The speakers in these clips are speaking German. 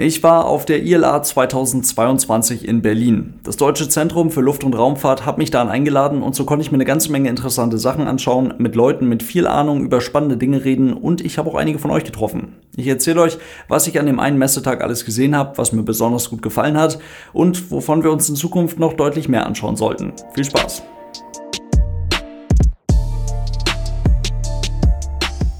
Ich war auf der ILA 2022 in Berlin. Das Deutsche Zentrum für Luft- und Raumfahrt hat mich da eingeladen und so konnte ich mir eine ganze Menge interessante Sachen anschauen, mit Leuten mit viel Ahnung über spannende Dinge reden und ich habe auch einige von euch getroffen. Ich erzähle euch, was ich an dem einen Messetag alles gesehen habe, was mir besonders gut gefallen hat und wovon wir uns in Zukunft noch deutlich mehr anschauen sollten. Viel Spaß!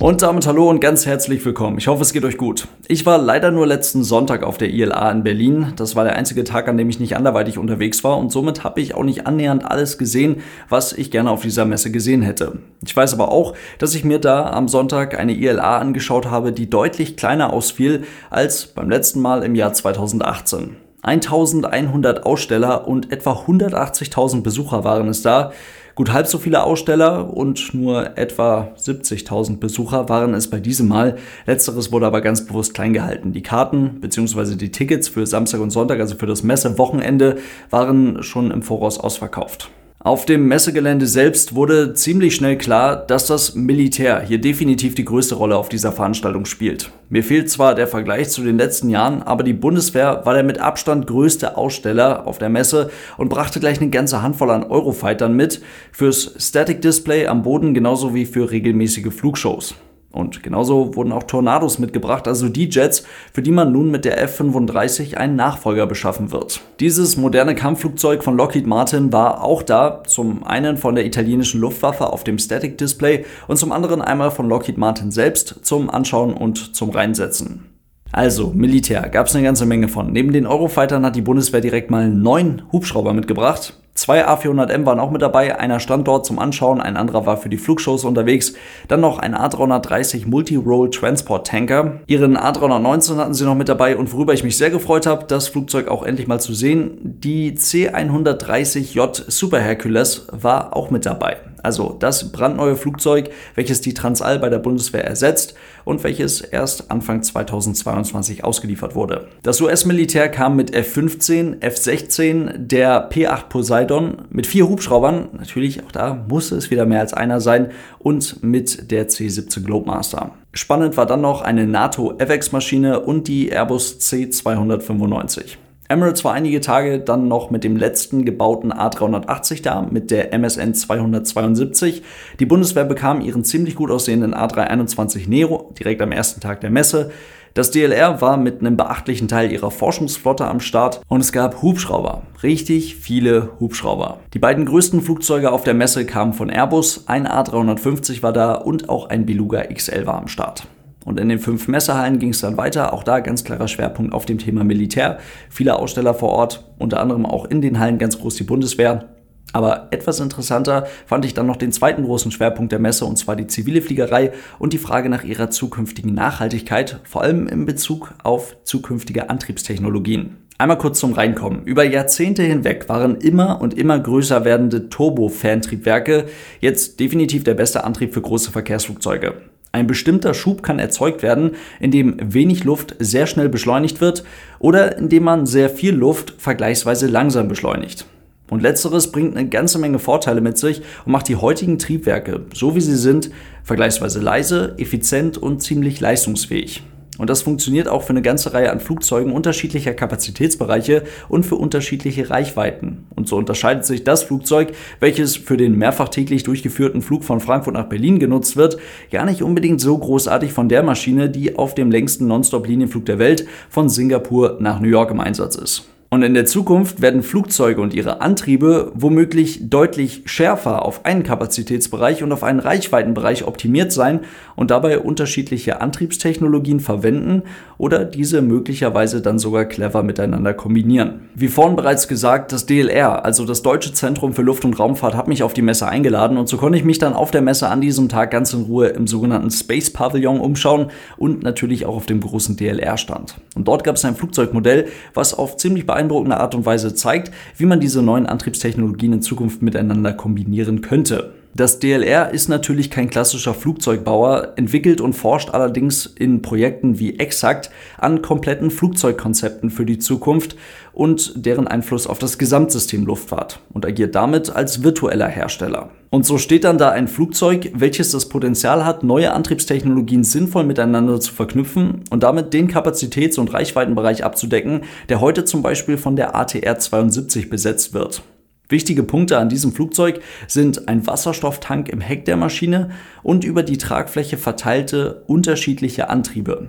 Und damit hallo und ganz herzlich willkommen. Ich hoffe, es geht euch gut. Ich war leider nur letzten Sonntag auf der ILA in Berlin. Das war der einzige Tag, an dem ich nicht anderweitig unterwegs war und somit habe ich auch nicht annähernd alles gesehen, was ich gerne auf dieser Messe gesehen hätte. Ich weiß aber auch, dass ich mir da am Sonntag eine ILA angeschaut habe, die deutlich kleiner ausfiel als beim letzten Mal im Jahr 2018. 1100 Aussteller und etwa 180.000 Besucher waren es da. Gut halb so viele Aussteller und nur etwa 70.000 Besucher waren es bei diesem Mal. Letzteres wurde aber ganz bewusst klein gehalten. Die Karten bzw. die Tickets für Samstag und Sonntag, also für das Messewochenende, waren schon im Voraus ausverkauft. Auf dem Messegelände selbst wurde ziemlich schnell klar, dass das Militär hier definitiv die größte Rolle auf dieser Veranstaltung spielt. Mir fehlt zwar der Vergleich zu den letzten Jahren, aber die Bundeswehr war der mit Abstand größte Aussteller auf der Messe und brachte gleich eine ganze Handvoll an Eurofightern mit, fürs Static Display am Boden genauso wie für regelmäßige Flugshows. Und genauso wurden auch Tornados mitgebracht, also die Jets, für die man nun mit der F-35 einen Nachfolger beschaffen wird. Dieses moderne Kampfflugzeug von Lockheed Martin war auch da, zum einen von der italienischen Luftwaffe auf dem Static Display und zum anderen einmal von Lockheed Martin selbst zum Anschauen und zum Reinsetzen. Also, Militär gab es eine ganze Menge von. Neben den Eurofightern hat die Bundeswehr direkt mal neun Hubschrauber mitgebracht. Zwei A400M waren auch mit dabei, einer stand dort zum Anschauen, ein anderer war für die Flugshows unterwegs. Dann noch ein A330 Multi-Role Transport Tanker. Ihren A319 hatten sie noch mit dabei und worüber ich mich sehr gefreut habe, das Flugzeug auch endlich mal zu sehen. Die C130J Super Hercules war auch mit dabei. Also das brandneue Flugzeug, welches die Transall bei der Bundeswehr ersetzt und welches erst Anfang 2022 ausgeliefert wurde. Das US-Militär kam mit F-15, F-16, der P-8 Poseidon mit vier Hubschraubern, natürlich auch da musste es wieder mehr als einer sein, und mit der C-17 Globemaster. Spannend war dann noch eine NATO-EVEX-Maschine und die Airbus C-295. Emirates war einige Tage dann noch mit dem letzten gebauten A380 da, mit der MSN 272. Die Bundeswehr bekam ihren ziemlich gut aussehenden A321 Nero direkt am ersten Tag der Messe. Das DLR war mit einem beachtlichen Teil ihrer Forschungsflotte am Start und es gab Hubschrauber. Richtig viele Hubschrauber. Die beiden größten Flugzeuge auf der Messe kamen von Airbus, ein A350 war da und auch ein Beluga XL war am Start. Und in den fünf Messehallen ging es dann weiter. Auch da ganz klarer Schwerpunkt auf dem Thema Militär. Viele Aussteller vor Ort, unter anderem auch in den Hallen ganz groß die Bundeswehr. Aber etwas interessanter fand ich dann noch den zweiten großen Schwerpunkt der Messe, und zwar die zivile Fliegerei und die Frage nach ihrer zukünftigen Nachhaltigkeit, vor allem in Bezug auf zukünftige Antriebstechnologien. Einmal kurz zum Reinkommen. Über Jahrzehnte hinweg waren immer und immer größer werdende Turbo-Ferntriebwerke jetzt definitiv der beste Antrieb für große Verkehrsflugzeuge. Ein bestimmter Schub kann erzeugt werden, indem wenig Luft sehr schnell beschleunigt wird oder indem man sehr viel Luft vergleichsweise langsam beschleunigt. Und letzteres bringt eine ganze Menge Vorteile mit sich und macht die heutigen Triebwerke, so wie sie sind, vergleichsweise leise, effizient und ziemlich leistungsfähig. Und das funktioniert auch für eine ganze Reihe an Flugzeugen unterschiedlicher Kapazitätsbereiche und für unterschiedliche Reichweiten. Und so unterscheidet sich das Flugzeug, welches für den mehrfach täglich durchgeführten Flug von Frankfurt nach Berlin genutzt wird, gar nicht unbedingt so großartig von der Maschine, die auf dem längsten Nonstop-Linienflug der Welt von Singapur nach New York im Einsatz ist. Und in der Zukunft werden Flugzeuge und ihre Antriebe womöglich deutlich schärfer auf einen Kapazitätsbereich und auf einen Reichweitenbereich optimiert sein und dabei unterschiedliche Antriebstechnologien verwenden oder diese möglicherweise dann sogar clever miteinander kombinieren. Wie vorhin bereits gesagt, das DLR, also das Deutsche Zentrum für Luft- und Raumfahrt, hat mich auf die Messe eingeladen und so konnte ich mich dann auf der Messe an diesem Tag ganz in Ruhe im sogenannten Space Pavilion umschauen und natürlich auch auf dem großen DLR-Stand. Und dort gab es ein Flugzeugmodell, was auf ziemlich beeindruckende Art und Weise zeigt, wie man diese neuen Antriebstechnologien in Zukunft miteinander kombinieren könnte. Das DLR ist natürlich kein klassischer Flugzeugbauer, entwickelt und forscht allerdings in Projekten wie Exakt an kompletten Flugzeugkonzepten für die Zukunft und deren Einfluss auf das Gesamtsystem Luftfahrt und agiert damit als virtueller Hersteller. Und so steht dann da ein Flugzeug, welches das Potenzial hat, neue Antriebstechnologien sinnvoll miteinander zu verknüpfen und damit den Kapazitäts- und Reichweitenbereich abzudecken, der heute zum Beispiel von der ATR 72 besetzt wird. Wichtige Punkte an diesem Flugzeug sind ein Wasserstofftank im Heck der Maschine und über die Tragfläche verteilte unterschiedliche Antriebe.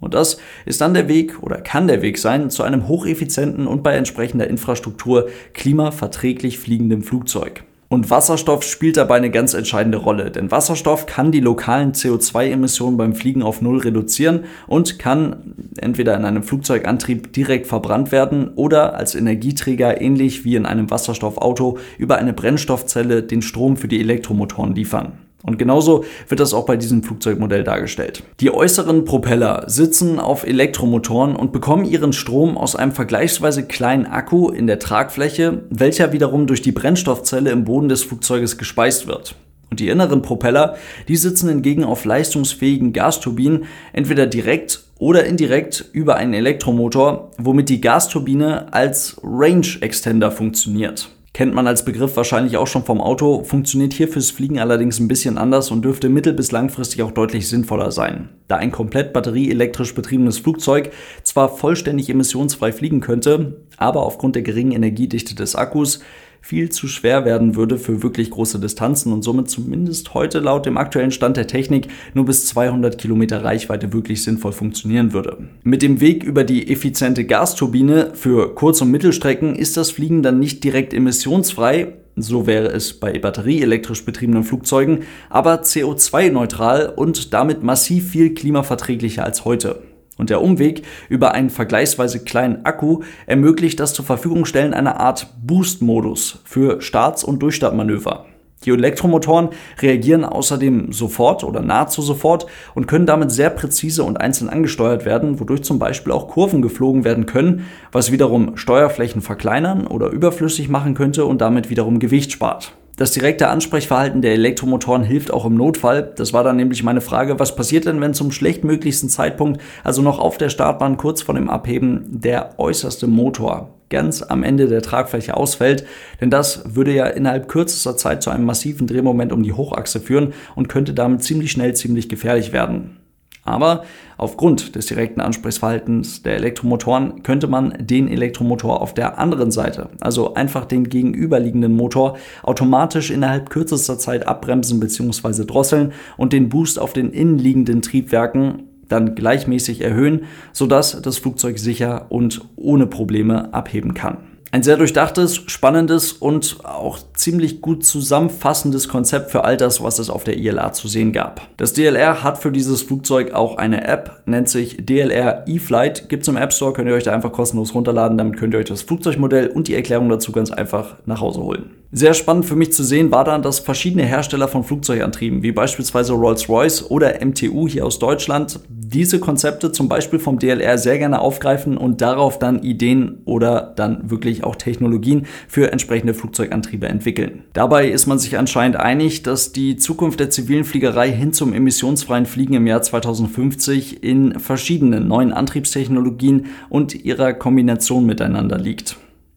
Und das ist dann der Weg oder kann der Weg sein zu einem hocheffizienten und bei entsprechender Infrastruktur klimaverträglich fliegenden Flugzeug. Und Wasserstoff spielt dabei eine ganz entscheidende Rolle, denn Wasserstoff kann die lokalen CO2-Emissionen beim Fliegen auf Null reduzieren und kann entweder in einem Flugzeugantrieb direkt verbrannt werden oder als Energieträger ähnlich wie in einem Wasserstoffauto über eine Brennstoffzelle den Strom für die Elektromotoren liefern. Und genauso wird das auch bei diesem Flugzeugmodell dargestellt. Die äußeren Propeller sitzen auf Elektromotoren und bekommen ihren Strom aus einem vergleichsweise kleinen Akku in der Tragfläche, welcher wiederum durch die Brennstoffzelle im Boden des Flugzeuges gespeist wird. Und die inneren Propeller, die sitzen hingegen auf leistungsfähigen Gasturbinen, entweder direkt oder indirekt über einen Elektromotor, womit die Gasturbine als Range Extender funktioniert. Kennt man als Begriff wahrscheinlich auch schon vom Auto, funktioniert hier fürs Fliegen allerdings ein bisschen anders und dürfte mittel- bis langfristig auch deutlich sinnvoller sein. Da ein komplett batterieelektrisch betriebenes Flugzeug zwar vollständig emissionsfrei fliegen könnte, aber aufgrund der geringen Energiedichte des Akkus viel zu schwer werden würde für wirklich große Distanzen und somit zumindest heute laut dem aktuellen Stand der Technik nur bis 200 Kilometer Reichweite wirklich sinnvoll funktionieren würde. Mit dem Weg über die effiziente Gasturbine für Kurz- und Mittelstrecken ist das Fliegen dann nicht direkt emissionsfrei, so wäre es bei batterieelektrisch betriebenen Flugzeugen, aber CO2-neutral und damit massiv viel klimaverträglicher als heute. Und der Umweg über einen vergleichsweise kleinen Akku ermöglicht das zur Verfügung stellen einer Art Boost-Modus für Starts- und Durchstartmanöver. Die Elektromotoren reagieren außerdem sofort oder nahezu sofort und können damit sehr präzise und einzeln angesteuert werden, wodurch zum Beispiel auch Kurven geflogen werden können, was wiederum Steuerflächen verkleinern oder überflüssig machen könnte und damit wiederum Gewicht spart. Das direkte Ansprechverhalten der Elektromotoren hilft auch im Notfall. Das war dann nämlich meine Frage, was passiert denn, wenn zum schlechtmöglichsten Zeitpunkt, also noch auf der Startbahn kurz vor dem Abheben, der äußerste Motor ganz am Ende der Tragfläche ausfällt, denn das würde ja innerhalb kürzester Zeit zu einem massiven Drehmoment um die Hochachse führen und könnte damit ziemlich schnell ziemlich gefährlich werden. Aber aufgrund des direkten Ansprechverhaltens der Elektromotoren könnte man den Elektromotor auf der anderen Seite, also einfach den gegenüberliegenden Motor, automatisch innerhalb kürzester Zeit abbremsen bzw. drosseln und den Boost auf den innenliegenden Triebwerken dann gleichmäßig erhöhen, sodass das Flugzeug sicher und ohne Probleme abheben kann. Ein sehr durchdachtes, spannendes und auch ziemlich gut zusammenfassendes Konzept für all das, was es auf der ILA zu sehen gab. Das DLR hat für dieses Flugzeug auch eine App, nennt sich DLR eFlight, gibt's im App Store, könnt ihr euch da einfach kostenlos runterladen, damit könnt ihr euch das Flugzeugmodell und die Erklärung dazu ganz einfach nach Hause holen. Sehr spannend für mich zu sehen war dann, dass verschiedene Hersteller von Flugzeugantrieben, wie beispielsweise Rolls-Royce oder MTU hier aus Deutschland, diese Konzepte zum Beispiel vom DLR sehr gerne aufgreifen und darauf dann Ideen oder dann wirklich auch Technologien für entsprechende Flugzeugantriebe entwickeln. Dabei ist man sich anscheinend einig, dass die Zukunft der zivilen Fliegerei hin zum emissionsfreien Fliegen im Jahr 2050 in verschiedenen neuen Antriebstechnologien und ihrer Kombination miteinander liegt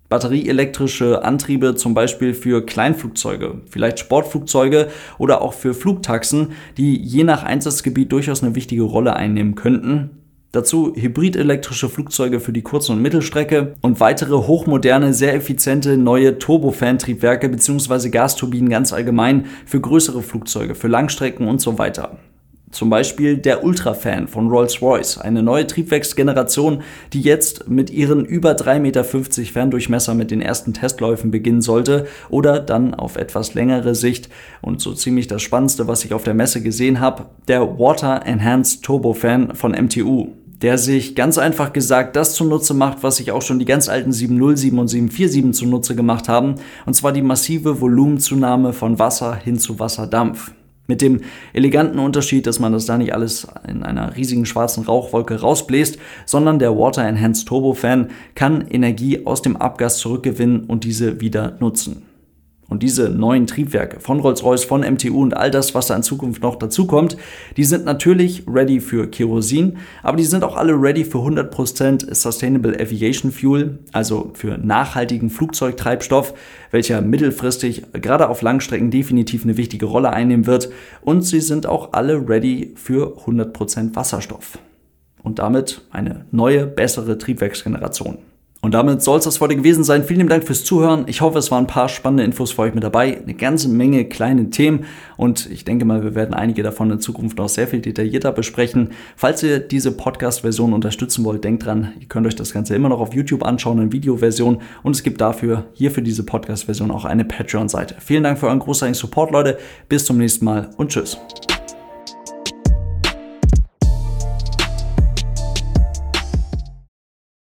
batterieelektrische Antriebe zum Beispiel für Kleinflugzeuge, vielleicht Sportflugzeuge oder auch für Flugtaxen, die je nach Einsatzgebiet durchaus eine wichtige Rolle einnehmen könnten. Dazu hybridelektrische Flugzeuge für die Kurz- und Mittelstrecke und weitere hochmoderne, sehr effiziente neue Turbofan-Triebwerke bzw. Gasturbinen ganz allgemein für größere Flugzeuge, für Langstrecken und so weiter. Zum Beispiel der Ultrafan von Rolls-Royce, eine neue Triebwerksgeneration, die jetzt mit ihren über 3,50 Meter Ferndurchmesser mit den ersten Testläufen beginnen sollte oder dann auf etwas längere Sicht und so ziemlich das Spannendste, was ich auf der Messe gesehen habe, der Water Enhanced Turbofan von MTU der sich ganz einfach gesagt das zunutze macht, was sich auch schon die ganz alten 707 und 747 zunutze gemacht haben, und zwar die massive Volumenzunahme von Wasser hin zu Wasserdampf. Mit dem eleganten Unterschied, dass man das da nicht alles in einer riesigen schwarzen Rauchwolke rausbläst, sondern der Water Enhanced Turbofan kann Energie aus dem Abgas zurückgewinnen und diese wieder nutzen. Und diese neuen Triebwerke von Rolls-Royce, von MTU und all das, was da in Zukunft noch dazukommt, die sind natürlich ready für Kerosin, aber die sind auch alle ready für 100% Sustainable Aviation Fuel, also für nachhaltigen Flugzeugtreibstoff, welcher mittelfristig gerade auf Langstrecken definitiv eine wichtige Rolle einnehmen wird. Und sie sind auch alle ready für 100% Wasserstoff. Und damit eine neue, bessere Triebwerksgeneration. Und damit soll es das heute gewesen sein. Vielen Dank fürs Zuhören. Ich hoffe, es waren ein paar spannende Infos für euch mit dabei. Eine ganze Menge kleine Themen. Und ich denke mal, wir werden einige davon in Zukunft noch sehr viel detaillierter besprechen. Falls ihr diese Podcast-Version unterstützen wollt, denkt dran, ihr könnt euch das Ganze immer noch auf YouTube anschauen in Videoversion. Und es gibt dafür hier für diese Podcast-Version auch eine Patreon-Seite. Vielen Dank für euren großartigen Support, Leute. Bis zum nächsten Mal und tschüss.